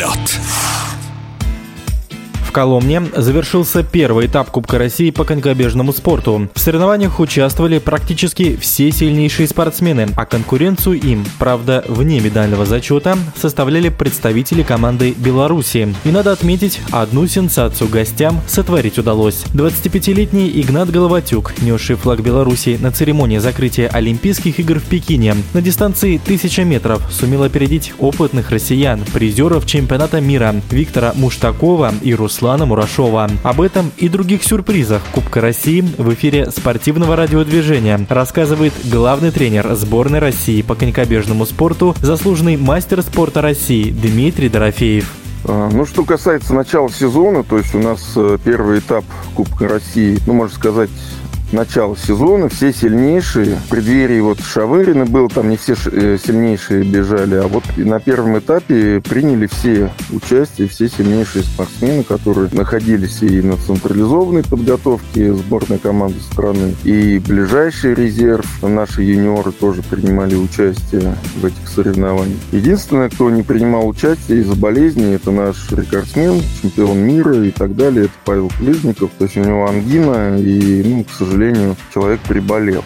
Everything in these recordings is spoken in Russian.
Not. В Коломне завершился первый этап Кубка России по конькобежному спорту. В соревнованиях участвовали практически все сильнейшие спортсмены, а конкуренцию им, правда, вне медального зачета, составляли представители команды Беларуси. И надо отметить, одну сенсацию гостям сотворить удалось. 25-летний Игнат Головатюк, несший флаг Беларуси на церемонии закрытия Олимпийских игр в Пекине, на дистанции 1000 метров сумел опередить опытных россиян, призеров чемпионата мира Виктора Муштакова и Руслана Руслана Мурашова. Об этом и других сюрпризах Кубка России в эфире спортивного радиодвижения рассказывает главный тренер сборной России по конькобежному спорту, заслуженный мастер спорта России Дмитрий Дорофеев. А, ну, что касается начала сезона, то есть у нас э, первый этап Кубка России, ну, можно сказать, начала сезона все сильнейшие, в преддверии вот Шавырина был, там не все э, сильнейшие бежали, а вот на первом этапе приняли все участие, все сильнейшие спортсмены, которые находились и на централизованной подготовке сборной команды страны, и ближайший резерв, наши юниоры тоже принимали участие в этих соревнованиях. Единственное, кто не принимал участие из-за болезни, это наш рекордсмен, чемпион мира и так далее, это Павел Плижников, то есть у него ангина, и, ну, к сожалению, сожалению, человек приболел.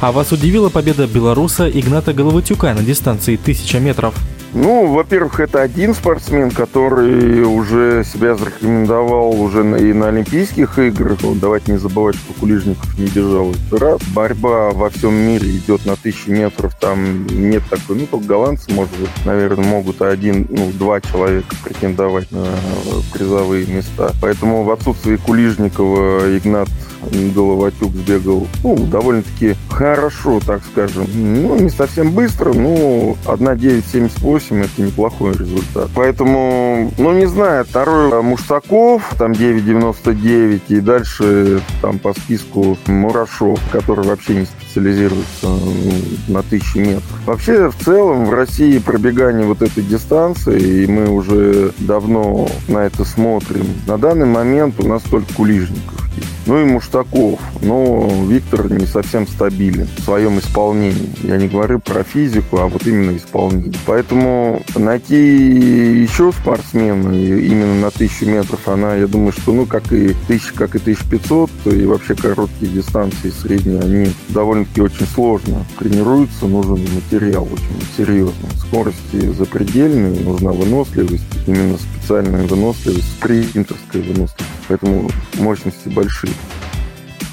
А вас удивила победа белоруса Игната Головатюка на дистанции 1000 метров? Ну, во-первых, это один спортсмен, который уже себя зарекомендовал уже и на Олимпийских играх. Давайте не забывать, что Кулижников не бежал раз. Борьба во всем мире идет на тысячи метров. Там нет такой, ну, только голландцы, может быть, наверное, могут один, ну, два человека претендовать на призовые места. Поэтому в отсутствии Кулижникова Игнат Головатюк сбегал, ну, довольно-таки хорошо, так скажем. Ну, не совсем быстро, но 1.978 это неплохой результат. Поэтому, ну, не знаю, второй Мушсаков, там 9.99, и дальше там по списку Мурашов, который вообще не специализируется ну, на тысячи метров. Вообще, в целом, в России пробегание вот этой дистанции, и мы уже давно на это смотрим. На данный момент у нас только Кулижников ну и Муштаков. Но Виктор не совсем стабилен в своем исполнении. Я не говорю про физику, а вот именно исполнение. Поэтому найти еще спортсмена именно на 1000 метров, она, я думаю, что, ну, как и 1000, как и 1500, и вообще короткие дистанции, средние, они довольно-таки очень сложно тренируются. Нужен материал очень серьезный. Скорости запредельные, нужна выносливость, именно специальная выносливость, спринтерская выносливость. Поэтому мощности большие.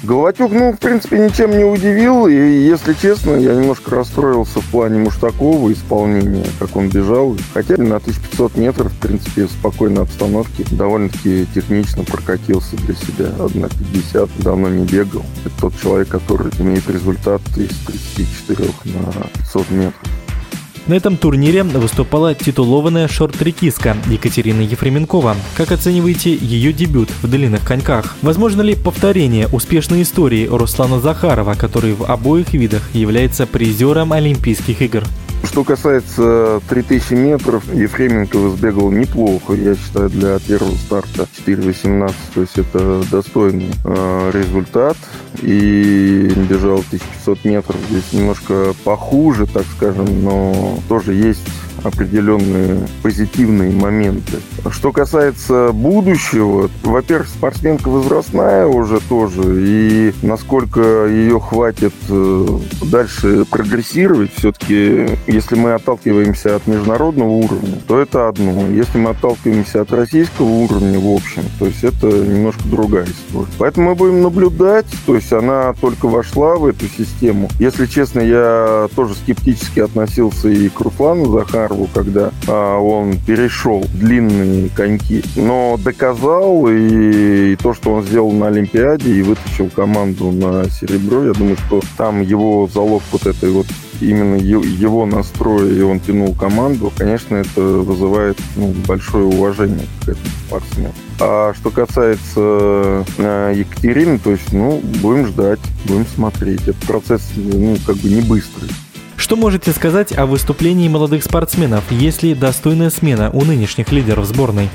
Головатюк, ну, в принципе, ничем не удивил. И, если честно, я немножко расстроился в плане Муштакова исполнения, как он бежал. Хотя на 1500 метров, в принципе, в спокойной обстановке довольно-таки технично прокатился для себя. 1.50 давно не бегал. Это тот человек, который имеет результат из 34 на 500 метров. На этом турнире выступала титулованная шорт-трекистка Екатерина Ефременкова. Как оцениваете ее дебют в длинных коньках? Возможно ли повторение успешной истории Руслана Захарова, который в обоих видах является призером Олимпийских игр? Что касается 3000 метров, Ефременко сбегал неплохо, я считаю, для первого старта 4.18. То есть это достойный э, результат. И бежал 1500 метров. Здесь немножко похуже, так скажем, но тоже есть определенные позитивные моменты. Что касается будущего, во-первых, спортсменка возрастная уже тоже, и насколько ее хватит э, дальше прогрессировать, все-таки, если мы отталкиваемся от международного уровня, то это одно. Если мы отталкиваемся от российского уровня в общем, то есть это немножко другая история. Поэтому мы будем наблюдать, то есть она только вошла в эту систему. Если честно, я тоже скептически относился и к Руслану Захарову, Карву, когда а, он перешел длинные коньки, но доказал и, и то, что он сделал на Олимпиаде и вытащил команду на серебро, я думаю, что там его залог вот этой вот именно его настроя, и он тянул команду, конечно, это вызывает ну, большое уважение к этому спортсмену. А что касается э, Екатерины, то есть, ну, будем ждать, будем смотреть. Этот процесс, ну, как бы не быстрый. Что можете сказать о выступлении молодых спортсменов? Есть ли достойная смена у нынешних лидеров сборной?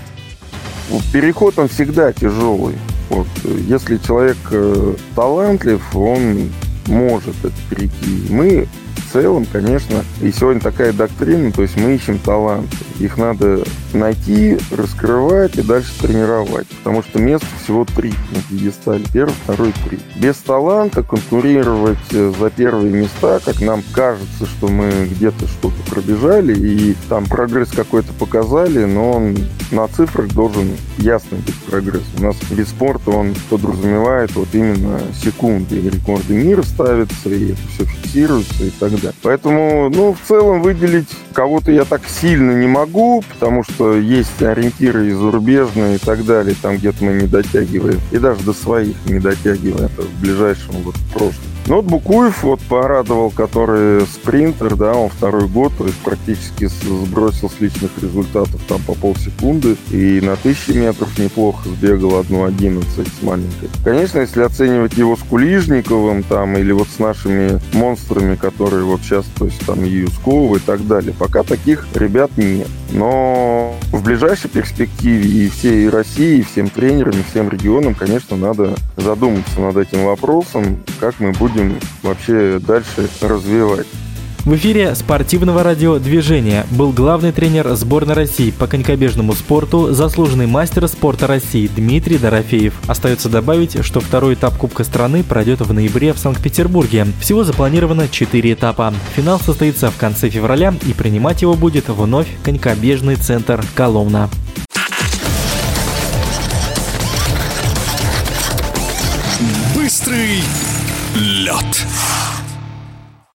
Переход он всегда тяжелый. Вот. Если человек э, талантлив, он может это перейти. Мы в целом, конечно, и сегодня такая доктрина, то есть мы ищем таланты. Их надо найти, раскрывать и дальше тренировать. Потому что мест всего три на пьедестале. Первый, второй, три. Без таланта конкурировать э, за первые места, как нам кажется, что мы где-то что-то пробежали и там прогресс какой-то показали, но он на цифрах должен ясно быть прогресс. У нас вид спорта, он подразумевает вот именно секунды. Рекорды мира ставятся, и это все фиксируется и так далее. Поэтому, ну, в целом выделить кого-то я так сильно не могу, потому что есть ориентиры и зарубежные и так далее, там где-то мы не дотягиваем. И даже до своих не дотягиваем это в ближайшем вот прошлом. Ну вот Букуев вот порадовал, который спринтер, да, он второй год, то есть практически сбросил с личных результатов там по полсекунды и на тысячи метров неплохо сбегал 1.11 с маленькой. Конечно, если оценивать его с Кулижниковым там или вот с нашими монстрами, которые вот сейчас, то есть там Юскова и так далее, пока таких ребят нет. Но в ближайшей перспективе и всей России, и всем тренерам, и всем регионам, конечно, надо задуматься над этим вопросом, как мы будем вообще дальше развивать. В эфире спортивного радиодвижения был главный тренер сборной России по конькобежному спорту, заслуженный мастер спорта России Дмитрий Дорофеев. Остается добавить, что второй этап Кубка страны пройдет в ноябре в Санкт-Петербурге. Всего запланировано 4 этапа. Финал состоится в конце февраля и принимать его будет вновь конькобежный центр Коломна. Быстрый Lot.